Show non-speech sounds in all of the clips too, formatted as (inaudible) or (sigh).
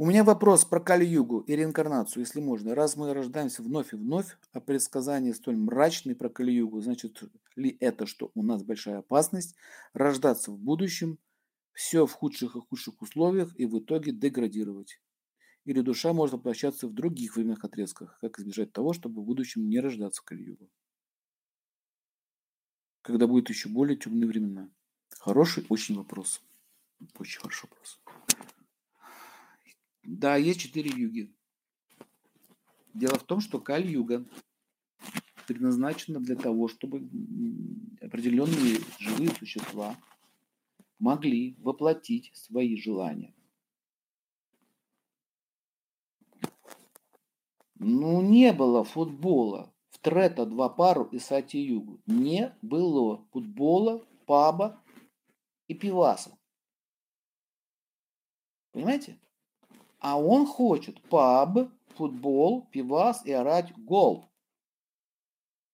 У меня вопрос про Кали-Югу и реинкарнацию, если можно. Раз мы рождаемся вновь и вновь, а предсказания столь мрачные про Кали-Югу, значит ли это, что у нас большая опасность рождаться в будущем, все в худших и худших условиях и в итоге деградировать? Или душа может воплощаться в других временных отрезках? Как избежать того, чтобы в будущем не рождаться в Кали-Югу? Когда будет еще более темные времена? Хороший очень вопрос. Очень хороший вопрос. Да, есть четыре юги. Дело в том, что Каль-юга предназначена для того, чтобы определенные живые существа могли воплотить свои желания. Ну, не было футбола в Трета два пару и Сати Югу. Не было футбола, паба и пиваса. Понимаете? А он хочет паб, футбол, пивас и орать гол.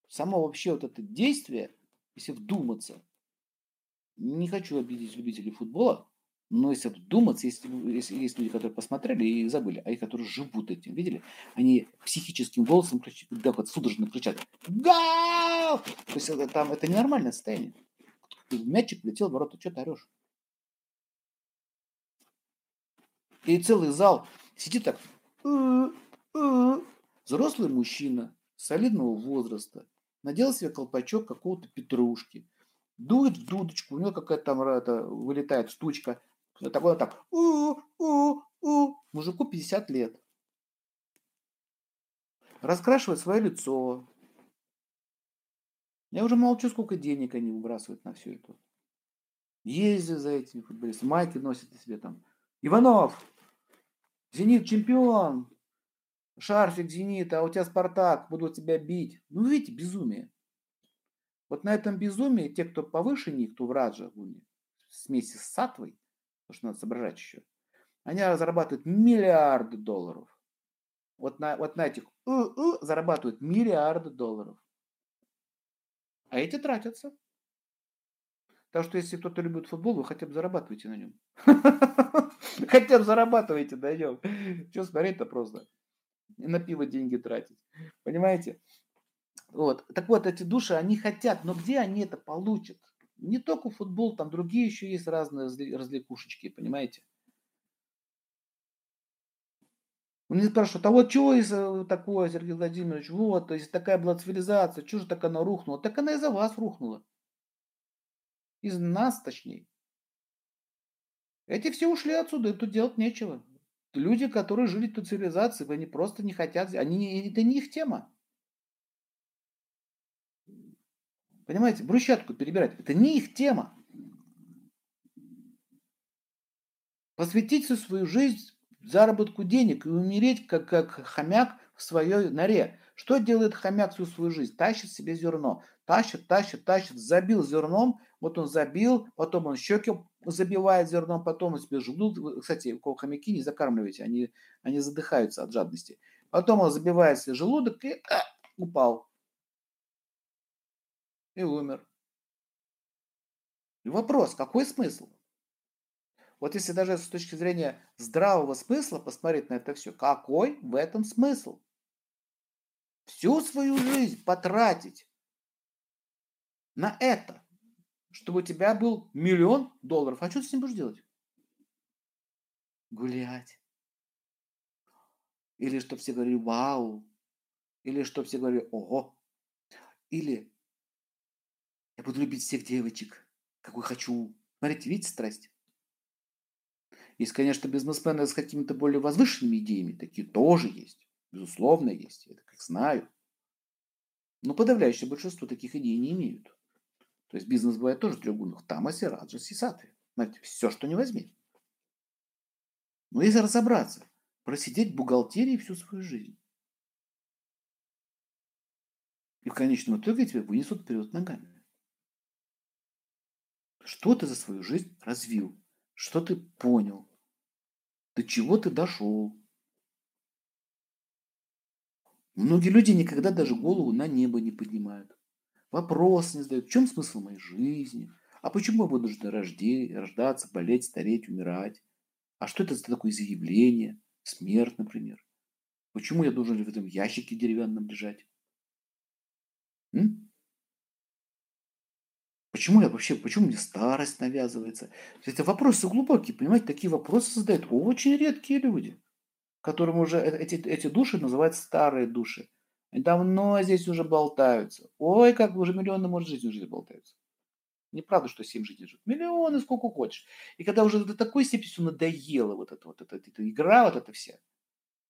Само вообще вот это действие, если вдуматься, не хочу обидеть любителей футбола, но если вдуматься, если, если есть люди, которые посмотрели и забыли, а и которые живут этим, видели, они психическим голосом кричат, да, вот судорожно кричат «Гол!» То есть это, там, это ненормальное состояние. Мячик летел в ворота, что ты орешь? И целый зал сидит так. Взрослый мужчина солидного возраста надел себе колпачок какого-то петрушки, дует в дудочку, у него какая-то там это, вылетает штучка, такой так, у, у, у, мужику 50 лет. Раскрашивает свое лицо. Я уже молчу, сколько денег они выбрасывают на все это. Ездят за этими футболистами, майки носят себе там. Иванов, Зенит чемпион, шарфик Зенита, а у тебя Спартак, будут тебя бить. Ну, видите, безумие. Вот на этом безумии те, кто повыше них, кто в Раджа, смеси с Сатвой, потому что надо соображать еще, они зарабатывают миллиарды долларов. Вот на, вот на этих э, э, зарабатывают миллиарды долларов. А эти тратятся. Так что если кто-то любит футбол, вы хотя бы зарабатываете на нем. (laughs) Хотя бы зарабатываете на нем. Что смотреть-то просто? И на пиво деньги тратить. Понимаете? Вот. Так вот, эти души, они хотят, но где они это получат? Не только футбол, там другие еще есть разные развлекушечки, понимаете? Мне спрашивают, а вот чего из такое, Сергей Владимирович, вот, есть такая была цивилизация, что же так она рухнула? Так она из-за вас рухнула. Из нас, точнее. Эти все ушли отсюда, и тут делать нечего. Люди, которые жили тут цивилизации, они просто не хотят, они, это не их тема. Понимаете, брусчатку перебирать, это не их тема. Посвятить всю свою жизнь заработку денег и умереть как, как хомяк в своей норе. Что делает хомяк всю свою жизнь? Тащит себе зерно. Тащит, тащит, тащит, забил зерном, вот он забил, потом он щеки забивает зерном, потом он себе желудок. Кстати, хомяки не закармливайте, они, они задыхаются от жадности. Потом он забивает себе желудок и а, упал. И умер. И вопрос, какой смысл? Вот если даже с точки зрения здравого смысла посмотреть на это все, какой в этом смысл? Всю свою жизнь потратить на это, чтобы у тебя был миллион долларов. А что ты с ним будешь делать? Гулять. Или чтобы все говорили «Вау!» Или чтобы все говорили «Ого!» Или «Я буду любить всех девочек, какой хочу». Смотрите, видите страсть? Есть, конечно, бизнесмены с какими-то более возвышенными идеями. Такие тоже есть. Безусловно, есть. Я так знаю. Но подавляющее большинство таких идей не имеют. То есть бизнес бывает тоже треугольных. Тамаси, Раджаси, Сатви. Знаете, все, что не возьми. Но если разобраться, просидеть в бухгалтерии всю свою жизнь. И в конечном итоге тебя вынесут вперед ногами. Что ты за свою жизнь развил? Что ты понял? До чего ты дошел? Многие люди никогда даже голову на небо не поднимают. Вопрос не задают, в чем смысл моей жизни? А почему я буду рождаться, рождаться, болеть, стареть, умирать? А что это за такое заявление? Смерть, например. Почему я должен в этом ящике деревянном лежать? М? Почему я вообще, почему мне старость навязывается? Это вопросы глубокие, понимаете, такие вопросы задают очень редкие люди, которым уже э, эти, эти души называют старые души. Они давно здесь уже болтаются. Ой, как уже миллионы, может, жизни уже болтаются. Неправда, что семь жизней живут. Миллионы, сколько хочешь. И когда уже до такой степени все надоело, вот эта вот эта, эта игра, вот эта вся,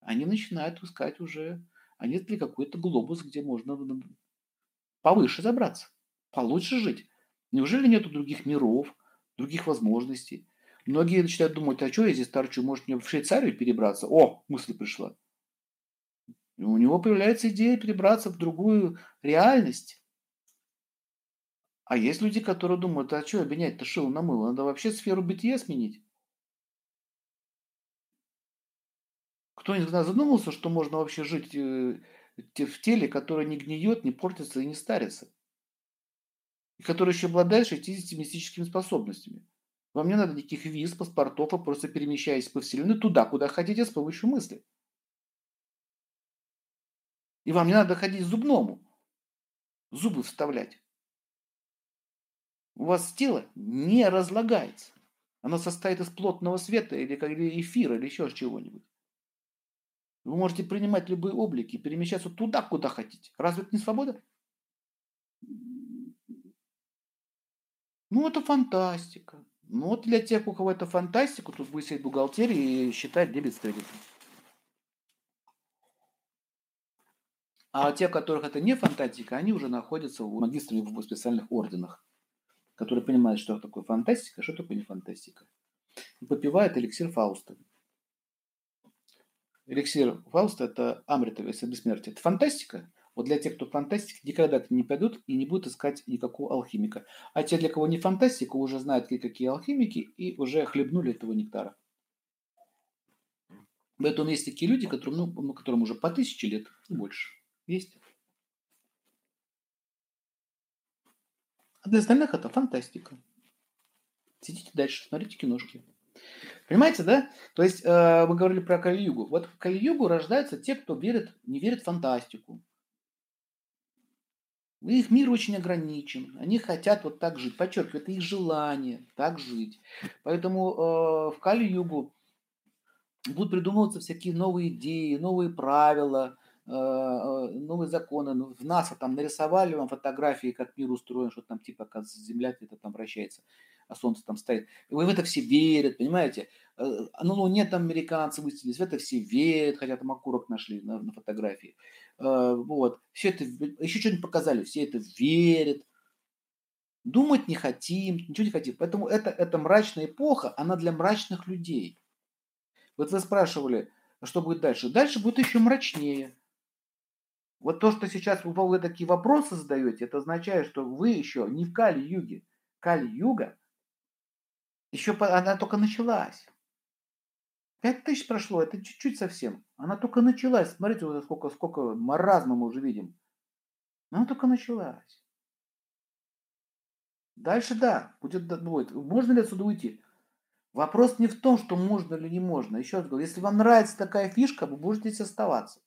они начинают искать уже, а нет ли какой-то глобус, где можно повыше забраться, получше жить. Неужели нету других миров, других возможностей? Многие начинают думать, а что я здесь торчу, может мне в Швейцарию перебраться? О, мысль пришла. И у него появляется идея перебраться в другую реальность. А есть люди, которые думают, а что обменять-то шило на мыло? Надо вообще сферу бытия сменить. Кто-нибудь задумался, что можно вообще жить э, в теле, которое не гниет, не портится и не старится? И которое еще обладает 60 мистическими способностями. Вам не надо никаких виз, паспортов, а просто перемещаясь по вселенной туда, куда хотите, с помощью мысли. И вам не надо ходить к зубному, зубы вставлять. У вас тело не разлагается. Оно состоит из плотного света или, или эфира, или еще чего-нибудь. Вы можете принимать любые облики, перемещаться туда, куда хотите. Разве это не свобода? Ну, это фантастика. Ну, вот для тех, у кого это фантастика, тут будет сидеть бухгалтерия и считать дебет с кредитом. А те, у которых это не фантастика, они уже находятся у магистрами в специальных орденах, которые понимают, что такое фантастика, что такое не фантастика. И попивают эликсир Фауста. Эликсир Фауста – это Амрита, если бессмертие. Это фантастика. Вот для тех, кто фантастик, никогда не пойдут и не будут искать никакого алхимика. А те, для кого не фантастика, уже знают, какие алхимики, и уже хлебнули этого нектара. Поэтому есть такие люди, которым, ну, которым уже по тысяче лет и больше. Есть. А для остальных это фантастика. Сидите дальше, смотрите киношки. Понимаете, да? То есть э, мы говорили про Кали-Югу. Вот в Кали-Югу рождаются те, кто верит, не верит в фантастику. Их мир очень ограничен. Они хотят вот так жить. Подчеркиваю, это их желание так жить. Поэтому э, в Кали-Югу будут придумываться всякие новые идеи, новые правила, э, э новые законы. Ну, в НАСА там нарисовали вам фотографии, как мир устроен, что там типа как Земля где-то там вращается а солнце там стоит. И в это все верят, понимаете? Э, на Луне там американцы высадились, в это все верят, хотя там окурок нашли на, на фотографии. Э, вот. Все это, еще что-нибудь показали, все это верят. Думать не хотим, ничего не хотим. Поэтому это, это мрачная эпоха, она для мрачных людей. Вот вы спрашивали, что будет дальше. Дальше будет еще мрачнее. Вот то, что сейчас вы такие вопросы задаете, это означает, что вы еще не в Кали-Юге. Кали-Юга еще она только началась. Пять тысяч прошло, это чуть-чуть совсем. Она только началась. Смотрите, вот сколько, сколько маразма мы уже видим. Она только началась. Дальше да, будет, будет. Можно ли отсюда уйти? Вопрос не в том, что можно или не можно. Еще раз говорю, если вам нравится такая фишка, вы будете здесь оставаться.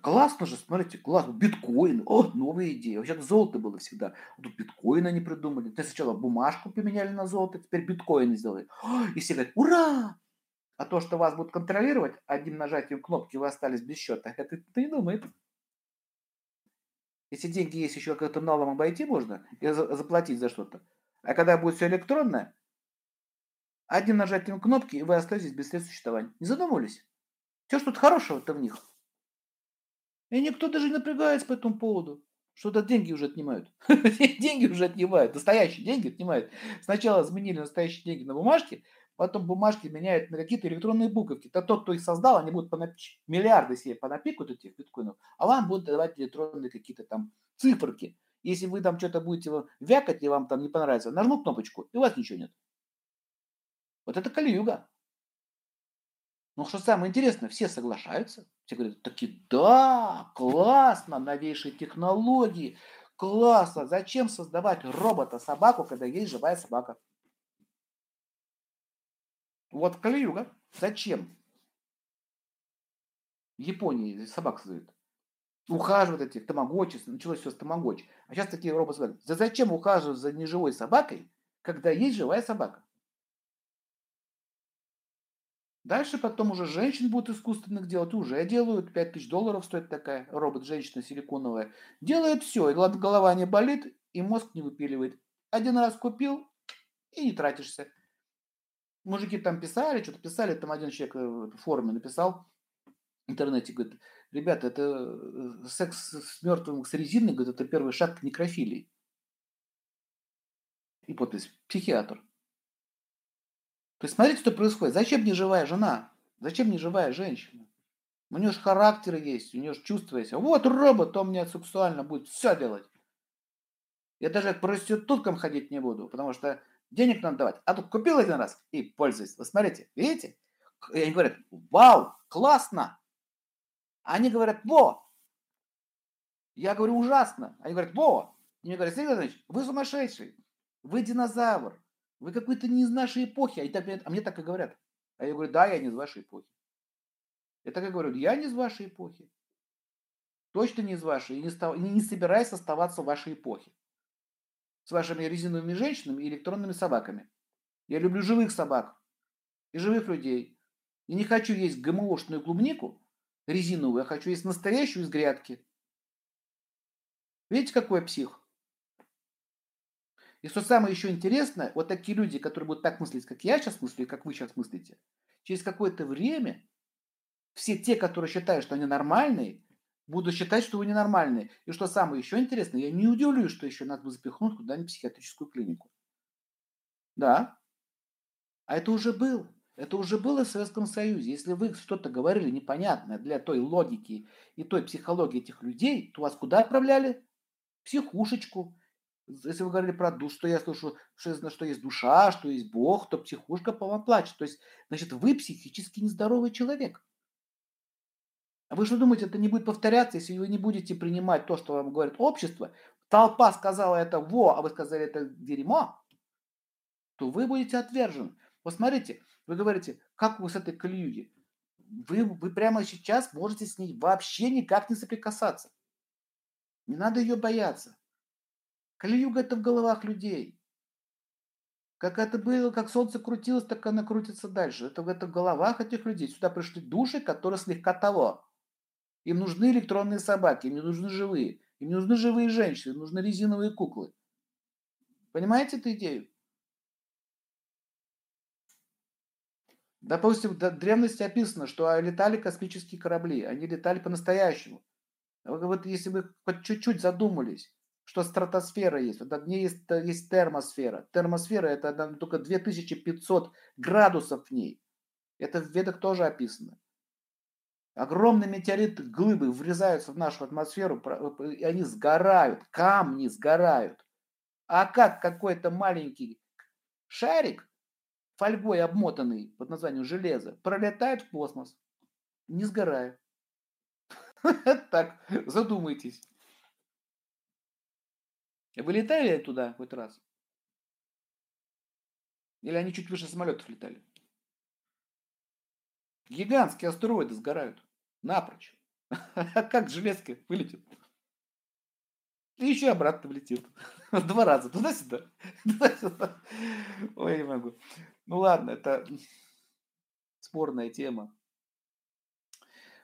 Классно же, смотрите, классно. Биткоин. О, новая идея. Вообще золото было всегда. Тут биткоина не придумали. Ты сначала бумажку поменяли на золото, теперь биткоин сделали. И все говорят, ура! А то, что вас будут контролировать, одним нажатием кнопки вы остались без счета, (laughs) это ты думает. Если деньги есть, еще как-то налом обойти можно и заплатить за что-то. А когда будет все электронное, одним нажатием кнопки, и вы остаетесь без средств существования. Не задумывались? Что ж тут хорошего-то в них? И никто даже не напрягается по этому поводу. Что-то деньги уже отнимают. (laughs) деньги уже отнимают. Настоящие деньги отнимают. Сначала заменили настоящие деньги на бумажки, потом бумажки меняют на какие-то электронные буковки. То тот, кто их создал, они будут миллиарды себе понапикают этих биткоинов, а вам будут давать электронные какие-то там циферки. Если вы там что-то будете вякать, и вам там не понравится, нажму кнопочку, и у вас ничего нет. Вот это калиюга. Но что самое интересное, все соглашаются. Все говорят, таки да, классно, новейшие технологии, классно. Зачем создавать робота-собаку, когда есть живая собака? Вот клюга. Зачем? В Японии собак создают. Ухаживают этих тамагочи, началось все с тамагочи. А сейчас такие роботы говорят, да зачем ухаживать за неживой собакой, когда есть живая собака? Дальше потом уже женщин будут искусственных делать, уже делают, 5000 долларов стоит такая робот-женщина силиконовая. Делает все, и голова не болит, и мозг не выпиливает. Один раз купил, и не тратишься. Мужики там писали, что-то писали, там один человек в форуме написал в интернете, говорит, ребята, это э, секс с мертвым, с резиной, говорит, это первый шаг к некрофилии. И подпись, психиатр. То есть смотрите, что происходит. Зачем мне живая жена? Зачем мне живая женщина? У нее же характер есть, у нее же чувства есть. Вот робот, он мне сексуально будет все делать. Я даже к проституткам ходить не буду, потому что денег надо давать. А тут купил один раз и пользуюсь. Вы смотрите, видите? И они говорят, вау, классно. Они говорят, во. Я говорю, ужасно. Они говорят, во. И мне говорят, Сергей вы сумасшедший. Вы динозавр. Вы какой-то не из нашей эпохи. А, так, а мне так и говорят. А я говорю, да, я не из вашей эпохи. Я так и говорю, я не из вашей эпохи. Точно не из вашей. И не, не, собираюсь оставаться в вашей эпохе. С вашими резиновыми женщинами и электронными собаками. Я люблю живых собак и живых людей. И не хочу есть ГМОшную клубнику резиновую, я хочу есть настоящую из грядки. Видите, какой псих? И что самое еще интересное, вот такие люди, которые будут так мыслить, как я сейчас мыслю, и как вы сейчас мыслите, через какое-то время все те, которые считают, что они нормальные, будут считать, что вы ненормальные. И что самое еще интересное, я не удивлюсь, что еще нас бы запихнуть куда-нибудь в психиатрическую клинику. Да. А это уже было. Это уже было в Советском Союзе. Если вы что-то говорили непонятное для той логики и той психологии этих людей, то вас куда отправляли? психушечку. Если вы говорили про душу, что я слышу, что, что есть душа, что есть Бог, то психушка по вам плачет. То есть, значит, вы психически нездоровый человек. А вы что думаете, это не будет повторяться, если вы не будете принимать то, что вам говорит общество? Толпа сказала это во, а вы сказали это дерьмо, то вы будете отвержены. Посмотрите, вы говорите, как вы с этой клюги? Вы, вы прямо сейчас можете с ней вообще никак не соприкасаться. Не надо ее бояться. Калиюга это в головах людей. Как это было, как солнце крутилось, так оно крутится дальше. Это, это в головах этих людей. Сюда пришли души, которые слегка того. Им нужны электронные собаки, им не нужны живые. Им не нужны живые женщины, им нужны резиновые куклы. Понимаете эту идею? Допустим, в древности описано, что летали космические корабли. Они летали по-настоящему. Вот если вы хоть чуть-чуть задумались, что стратосфера есть. Вот ней есть, есть термосфера. Термосфера это только 2500 градусов в ней. Это в ведах тоже описано. Огромные метеориты, глыбы врезаются в нашу атмосферу, и они сгорают, камни сгорают. А как какой-то маленький шарик, фольгой обмотанный под названием железо, пролетает в космос, не сгорает. (laughs) Так, задумайтесь. Вы летали туда хоть раз? Или они чуть выше самолетов летали? Гигантские астероиды сгорают. Напрочь. (laughs) А как железка вылетит? И еще обратно влетит. (laughs) Два раза. (laughs) Туда-сюда. Ой, не могу. Ну ладно, это спорная тема.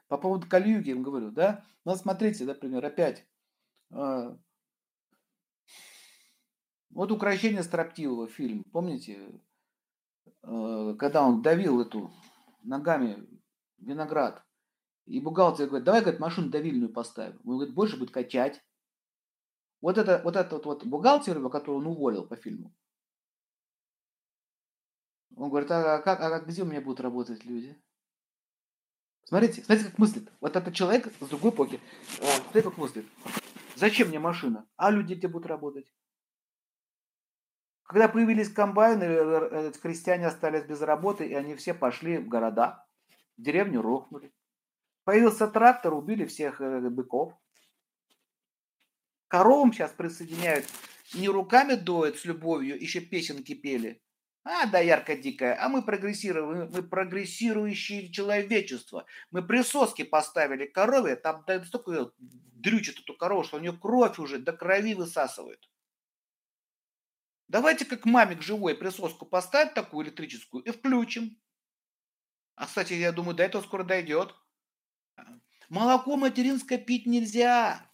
По поводу Кальюги, я вам говорю, да? Ну, смотрите, например, опять а, вот «Укращение строптивого» фильм, помните? Э, когда он давил эту ногами виноград. И бухгалтер говорит, давай, говорит, машину давильную поставим. Он говорит, больше будет качать. Вот это вот этот вот бухгалтер, которого он уволил по фильму. Он говорит, а, как, а где у меня будут работать люди? Смотрите, смотрите, как мыслит. Вот этот человек с другой эпохи. Смотрите, как мыслит. Зачем мне машина? А люди где будут работать? Когда появились комбайны, э, э, крестьяне остались без работы, и они все пошли в города. Деревню рухнули. Появился трактор, убили всех э, быков. Коровам сейчас присоединяют, не руками доят с любовью, еще песенки пели, А, да, ярко дикая. А мы прогрессируем, мы прогрессирующее человечество. Мы присоски поставили корове, там да, столько дрючит эту корову, что у нее кровь уже до крови высасывает. Давайте как мамик живой присоску поставить такую электрическую и включим. А, кстати, я думаю, до этого скоро дойдет. Молоко материнское пить нельзя.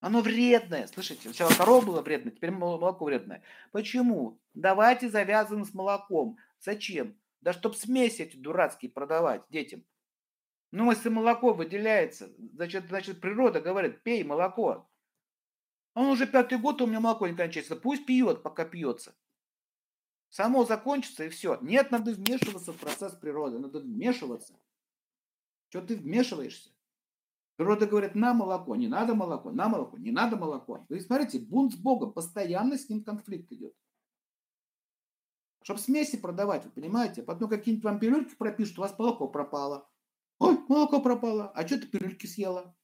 Оно вредное. Слышите, сначала корова была вредная, теперь молоко вредное. Почему? Давайте завязываем с молоком. Зачем? Да чтоб смеси эти дурацкие продавать детям. Ну, если молоко выделяется, значит, значит природа говорит, пей молоко. Он уже пятый год, у меня молоко не кончается. Пусть пьет, пока пьется. Само закончится и все. Нет, надо вмешиваться в процесс природы. Надо вмешиваться. Что ты вмешиваешься? Природа говорит, на молоко, не надо молоко, на молоко, не надо молоко. Вы смотрите, бунт с Богом, постоянно с ним конфликт идет. Чтобы смеси продавать, вы понимаете? Потом какие-нибудь вам пилюльки пропишут, у вас молоко пропало. Ой, молоко пропало, а что ты пилюльки съела?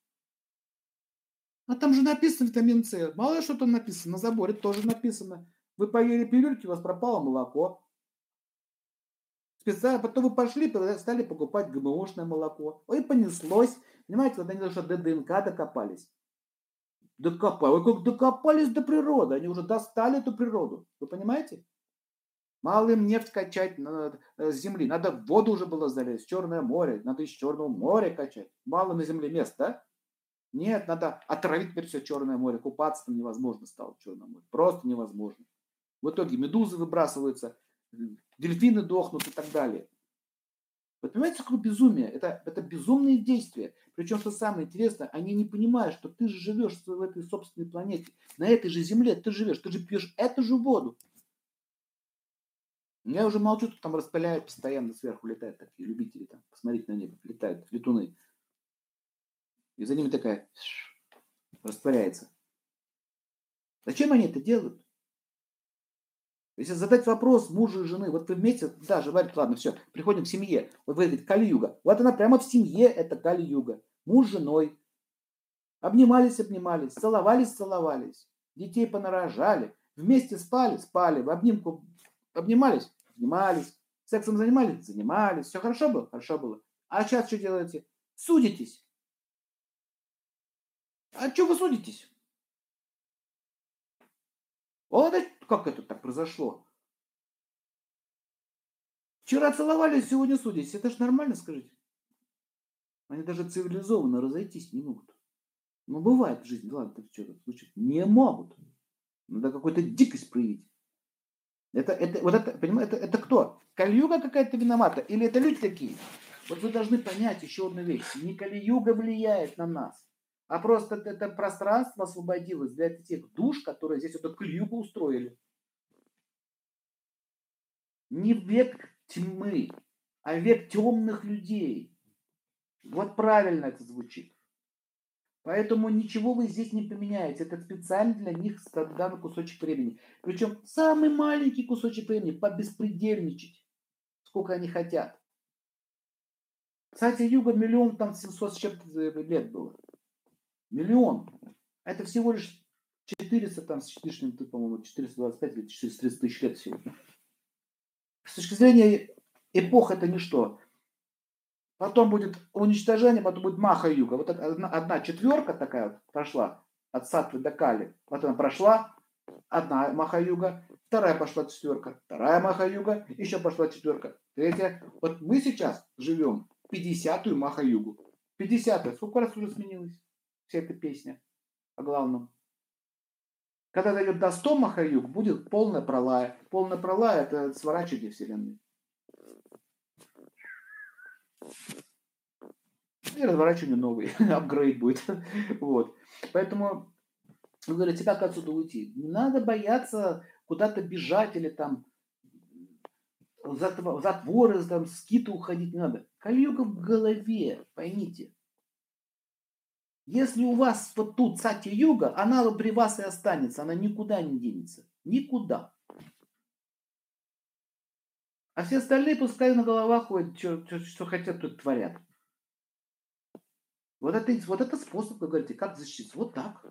А там же написано витамин С. Мало ли что там написано, на заборе тоже написано. Вы поели пилюльки, у вас пропало молоко. Специально, потом вы пошли, стали покупать ГМОшное молоко. Ой, понеслось. Понимаете, вот они даже до ДНК докопались. Докопали. Ой, как докопались до природы. Они уже достали эту природу. Вы понимаете? Мало им нефть качать на, с земли. Надо в воду уже было залезть, Черное море. Надо из Черного моря качать. Мало на земле мест, да? Нет, надо отравить теперь все Черное море. Купаться там невозможно стало в Черном море. Просто невозможно. В итоге медузы выбрасываются, дельфины дохнут и так далее. Вы понимаете, какое безумие? Это, это безумные действия. Причем, что самое интересное, они не понимают, что ты же живешь в этой собственной планете. На этой же земле ты живешь, ты же пьешь эту же воду. Я уже молчу, тут там распыляют постоянно сверху летают такие любители там, посмотреть на небо, летают летуны. И за ними такая растворяется. Зачем они это делают? Если задать вопрос мужу и жены, вот вы вместе, да, живали, ладно, все, приходим к семье, вот вы говорите, Кали-юга. Вот она прямо в семье, это Кали-юга. Муж с женой. Обнимались, обнимались, целовались, целовались. Детей понарожали, вместе спали, спали, в обнимку обнимались, обнимались, сексом занимались, занимались. Все хорошо было? Хорошо было. А сейчас что делаете? Судитесь. А что вы судитесь? Вот как это так произошло? Вчера целовались, сегодня судитесь. Это ж нормально, скажите? Они даже цивилизованно разойтись не могут. Ну, бывает в жизни, ладно, так что-то случится. Не могут. Надо какую-то дикость проявить. Это, это, вот это, понимаете, это, это кто? Кальюга какая-то виновата? Или это люди такие? Вот вы должны понять еще одну вещь. Не Кальюга влияет на нас а просто это пространство освободилось для тех душ, которые здесь эту клюку устроили. Не век тьмы, а век темных людей. Вот правильно это звучит. Поэтому ничего вы здесь не поменяете. Это специально для них данный кусочек времени. Причем самый маленький кусочек времени, побеспредельничать, сколько они хотят. Кстати, Юга миллион там 700 с чем-то лет было. Миллион. Это всего лишь 400 там с лишним, по-моему, 425 или 430 тысяч лет всего. С точки зрения эпох это ничто. Потом будет уничтожение, потом будет Маха-Юга. Вот одна, одна четверка такая вот прошла от Сатвы до Кали. Вот она прошла, одна Маха-Юга, вторая пошла четверка, вторая Маха-Юга, еще пошла четверка, третья. Вот мы сейчас живем 50-ю Маха-Югу. 50-я. Сколько раз уже сменилось? Вся эта песня о главном. Когда дойдет до 100 Махаюг, будет полная пролая. Полная пролая – это сворачивание Вселенной. И разворачивание новый, (laughs) апгрейд будет. (laughs) вот. Поэтому вы говорите, как отсюда уйти? Не надо бояться куда-то бежать или там в затворы, там, скиты уходить не надо. Кальюга в голове, поймите. Если у вас вот тут сати юга, она при вас и останется, она никуда не денется. Никуда. А все остальные пускай на головах ходят, что, что, что хотят, тут творят. Вот это, вот это способ, вы говорите, как защититься. Вот так.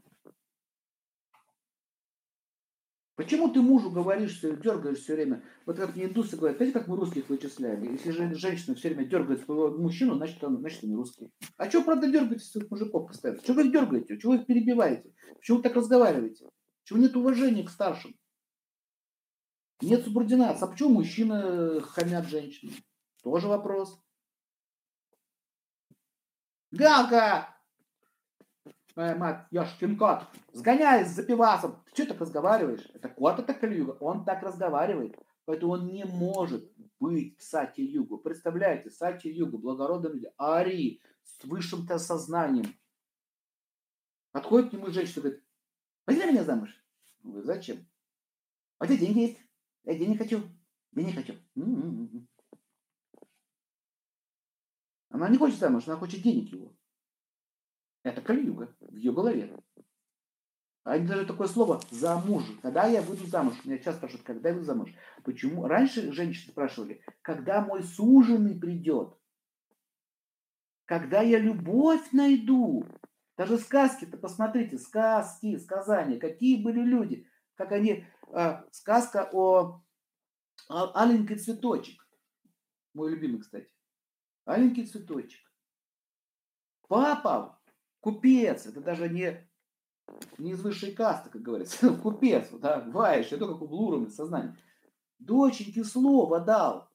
Почему ты мужу говоришь, все, дергаешь все время? Вот как мне индусы говорят, знаете, как мы русских вычисляем? Если же женщина все время дергает своего мужчину, значит, он, значит, он не русский. А что, правда, дергаете своих мужиков постоянно? Чего вы их дергаете? Чего вы их перебиваете? Почему вы так разговариваете? Чего нет уважения к старшим? Нет субординации. А почему мужчины хамят женщины? Тоже вопрос. Галка! Моя мать, Яшкин кот, сгоняй за пивасом. Ты что так разговариваешь? Это кот, это Калиюга. Он так разговаривает. Поэтому он не может быть в Сати Югу. Представляете, Сати Югу, благородные люди, Ари, с высшим-то сознанием. Подходит к нему женщина говорит, возьми меня замуж. Он зачем? А где деньги есть? Я денег хочу. Денег хочу. М-м-м. Она не хочет замуж, она хочет денег его. Это кальюга в ее голове. А даже такое слово «замуж». Когда я выйду замуж? Меня часто спрашивают, когда я выйду замуж? Почему? Раньше женщины спрашивали, когда мой суженый придет? Когда я любовь найду? Даже сказки-то, посмотрите, сказки, сказания, какие были люди. Как они, э, сказка о, о аленький цветочек. Мой любимый, кстати. Аленький цветочек. Папа Купец, это даже не, не из высшей касты, как говорится. (laughs) Купец, да, ваешь, это как у Блурами сознание. Доченьке слово дал.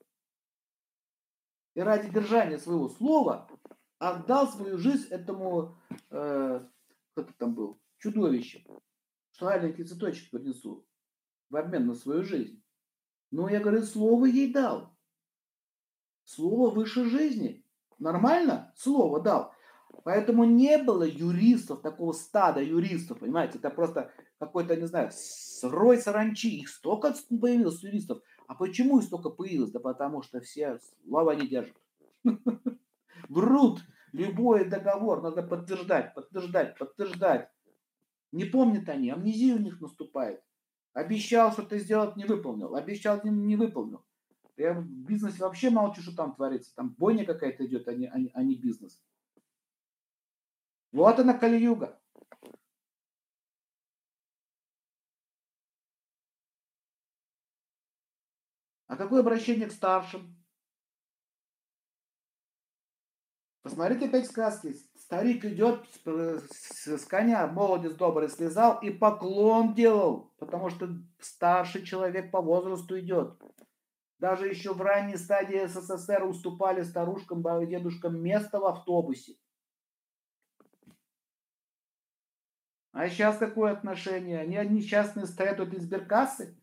И ради держания своего слова отдал свою жизнь этому, э, кто-то там был, чудовище. Что маленький цветочек принесу в обмен на свою жизнь. Но я говорю, слово ей дал. Слово выше жизни. Нормально? Слово дал. Поэтому не было юристов, такого стада юристов, понимаете, это просто какой-то, не знаю, рой саранчи, их столько появилось юристов. А почему их столько появилось? Да потому что все слова не держат. (laughs) Врут. Любой договор надо подтверждать, подтверждать, подтверждать. Не помнят они, амнезия у них наступает. Обещал что-то сделать, не выполнил. Обещал, не, выполнил. Я в бизнесе вообще молчу, что там творится. Там бойня какая-то идет, а не, а не, а не бизнес. Вот она Кали-юга. А какое обращение к старшим? Посмотрите опять сказки. Старик идет с коня, молодец добрый, слезал и поклон делал, потому что старший человек по возрасту идет. Даже еще в ранней стадии СССР уступали старушкам, дедушкам место в автобусе. А сейчас какое отношение? Они несчастные стоят от избиркассы,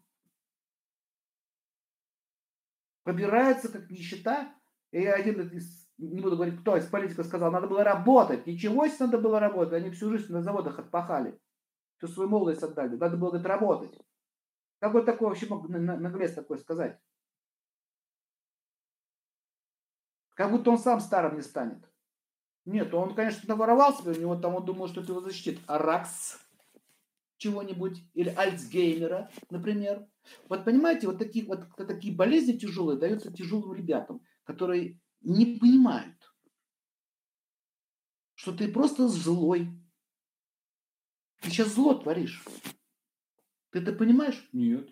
побираются как нищета. И один из, не буду говорить, кто из политиков сказал, надо было работать. Ничего себе надо было работать. Они всю жизнь на заводах отпахали. Всю свою молодость отдали. Надо было говорит, работать. Как вот такое вообще мог наглец такое сказать? Как будто он сам старым не станет. Нет, он, конечно, наворовал себе, у него там он думал, что это его защитит. Аракс чего-нибудь, или Альцгеймера, например. Вот понимаете, вот такие, вот такие болезни тяжелые даются тяжелым ребятам, которые не понимают, что ты просто злой. Ты сейчас зло творишь. Ты это понимаешь? Нет.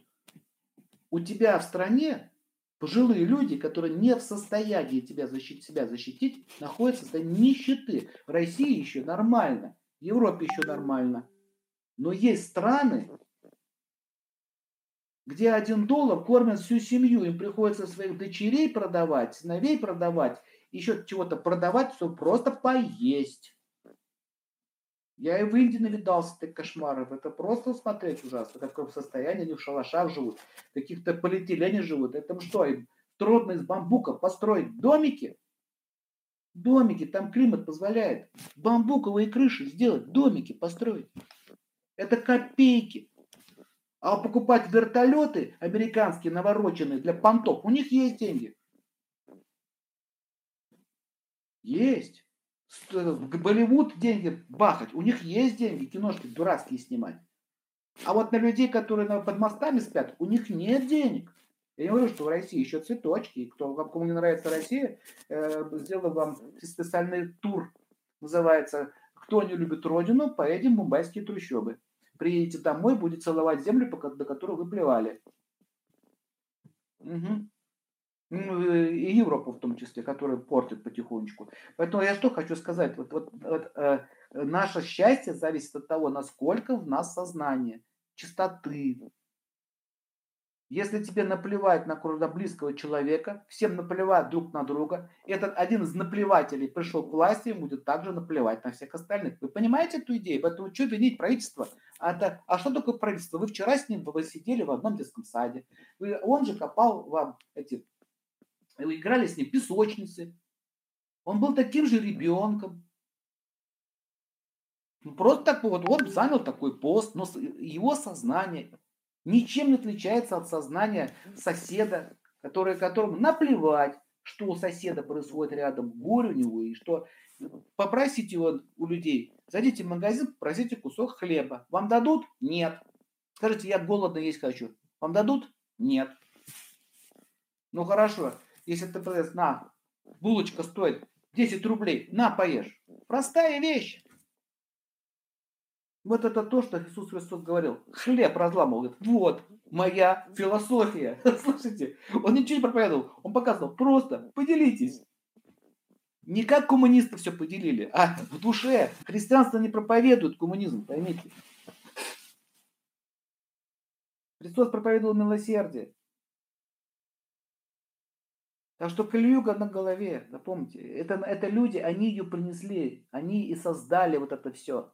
У тебя в стране Пожилые люди, которые не в состоянии тебя защитить, себя защитить, находятся в состоянии нищеты. В России еще нормально, в Европе еще нормально. Но есть страны, где один доллар кормят всю семью. Им приходится своих дочерей продавать, сыновей продавать, еще чего-то продавать, чтобы просто поесть. Я и в Индии навидался этих кошмаров. Это просто смотреть ужасно. В каком состоянии они в шалашах живут, в каких-то полиэтилене живут. Это что, им трудно из бамбука построить домики? Домики, там климат позволяет. Бамбуковые крыши сделать, домики построить. Это копейки. А покупать вертолеты американские, навороченные для понтов, у них есть деньги. Есть. Болливуд деньги бахать. У них есть деньги, киношки дурацкие снимать. А вот на людей, которые под мостами спят, у них нет денег. Я не говорю, что в России еще цветочки. Кто, кому не нравится Россия, э, сделаю вам специальный тур. Называется «Кто не любит родину, поедем в мумбайские трущобы». приедете домой, будете целовать землю, до которой вы плевали. Угу. И Европу в том числе, которая портит потихонечку. Поэтому я что хочу сказать. Вот, вот, вот э, наше счастье зависит от того, насколько в нас сознание, чистоты, если тебе наплевать на круга близкого человека, всем наплевать друг на друга, этот один из наплевателей пришел к власти, ему будет также наплевать на всех остальных. Вы понимаете эту идею? Поэтому что винить правительство? А, это, а что такое правительство? Вы вчера с ним вы сидели в одном детском саде. Вы, он же копал вам эти... Играли с ним песочницы. Он был таким же ребенком. Ну, просто так вот, он занял такой пост, но его сознание, ничем не отличается от сознания соседа, который, которому наплевать, что у соседа происходит рядом, горе у него, и что попросите его у людей, зайдите в магазин, попросите кусок хлеба. Вам дадут? Нет. Скажите, я голодно есть хочу. Вам дадут? Нет. Ну хорошо, если ты на, булочка стоит 10 рублей, на, поешь. Простая вещь. Вот это то, что Иисус Христос говорил. Хлеб разламывал. Говорит, вот моя философия. (laughs) Слушайте, он ничего не проповедовал. Он показывал, просто поделитесь. Не как коммунисты все поделили, а в душе. Христианство не проповедует коммунизм, поймите. Христос проповедовал милосердие. Так что кольюга на голове, запомните, это, это люди, они ее принесли, они и создали вот это все.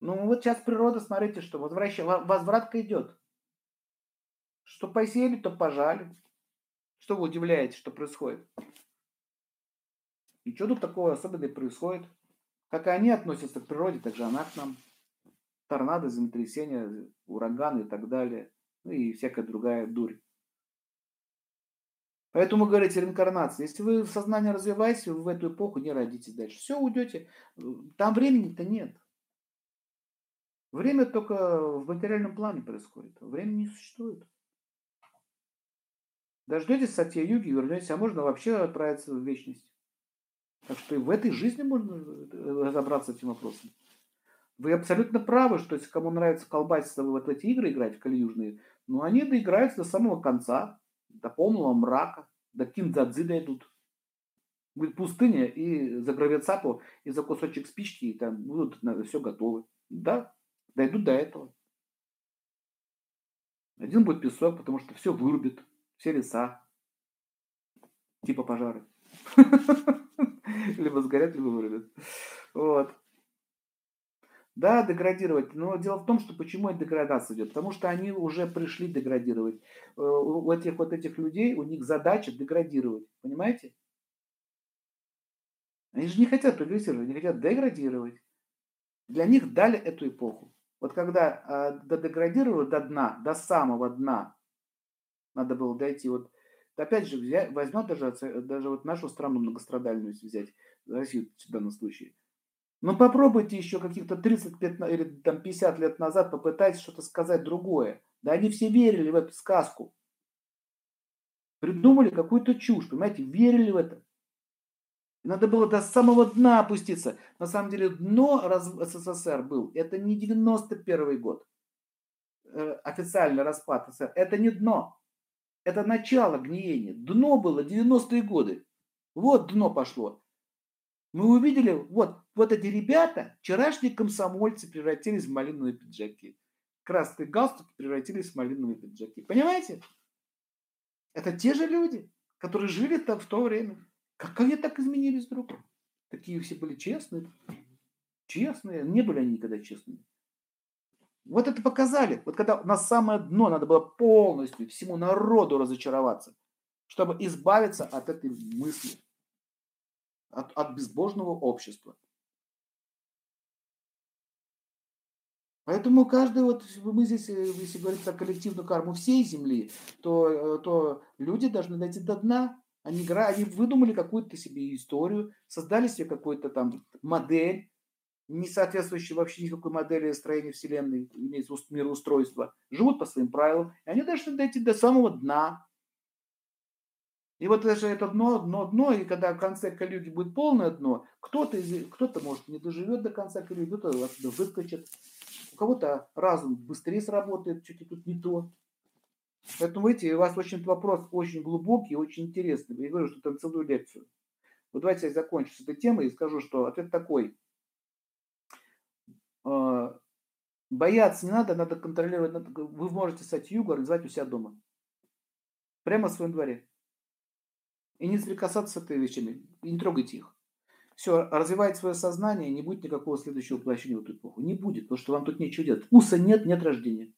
Ну вот сейчас природа, смотрите, что возвращ... возвратка идет. Что посеяли, то пожали. Что вы удивляетесь, что происходит? И что тут такого особенного происходит? Как они относятся к природе, так же она к нам. Торнадо, землетрясения, ураганы и так далее. Ну и всякая другая дурь. Поэтому говорите реинкарнация. Если вы в сознании развиваетесь, вы в эту эпоху не родитесь дальше. Все, уйдете. Там времени-то нет. Время только в материальном плане происходит. Время не существует. Дождетесь Сатья Юги вернетесь, а можно вообще отправиться в вечность. Так что и в этой жизни можно э, разобраться с этим вопросом. Вы абсолютно правы, что если кому нравится колбаситься вот в эти игры играть, в калиюжные, ну они доиграются до самого конца, до полного мрака, до киндзадзы дойдут. Будет пустыня, и за гравицапу, и за кусочек спички, и там будут все готовы. Да, дойдут до этого. Один будет песок, потому что все вырубит, все леса, типа пожары. (laughs) Либо сгорят, либо вырубят. Вот. Да, деградировать. Но дело в том, что почему эта деградация идет? Потому что они уже пришли деградировать. Э, у этих вот этих людей, у них задача деградировать. Понимаете? Они же не хотят прогрессировать, они хотят деградировать. Для них дали эту эпоху. Вот когда э, деградировали до дна, до самого дна, надо было дойти, вот опять же, взять, возьмем даже, даже вот нашу страну многострадальную взять, Россию в данном случае. Ну попробуйте еще каких-то 30 15, или там 50 лет назад попытайтесь что-то сказать другое. Да они все верили в эту сказку. Придумали какую-то чушь, понимаете, верили в это. Надо было до самого дна опуститься. На самом деле дно СССР был. Это не 91 год. Э, официальный распад СССР. Это не дно. Это начало гниения. Дно было 90-е годы. Вот дно пошло. Мы увидели, вот, вот эти ребята, вчерашние комсомольцы превратились в малиновые пиджаки. Красные галстуки превратились в малиновые пиджаки. Понимаете? Это те же люди, которые жили там в то время. Как они так изменились вдруг? Такие все были честные. Честные. Не были они никогда честными. Вот это показали. Вот когда на самое дно надо было полностью всему народу разочароваться, чтобы избавиться от этой мысли, от, от безбожного общества. Поэтому каждый, вот мы здесь, э, если говорить про коллективную карму всей Земли, то, э, то люди должны дойти до дна, они, они выдумали какую-то себе историю, создали себе какую-то там модель, не соответствующую вообще никакой модели строения Вселенной, имеется мироустройства, живут по своим правилам, и они должны дойти до самого дна. И вот даже это дно, дно, дно, и когда в конце Калюги будет полное дно, кто-то, кто-то может, не доживет до конца Калюги, кто-то оттуда выскочит. у кого-то разум быстрее сработает, что-то тут не то. Поэтому, видите, у вас очень вопрос очень глубокий, очень интересный. Я говорю, что это целую лекцию. Вот давайте я закончу с этой темой и скажу, что ответ такой. А, бояться не надо, надо контролировать. Вы можете стать юго, организовать у себя дома. Прямо в своем дворе. И не соприкасаться с этой вещами. И не трогайте их. Все, развивайте свое сознание, не будет никакого следующего воплощения в эту эпоху. Не будет, потому что вам тут нечего делать. Вкуса нет, нет рождения.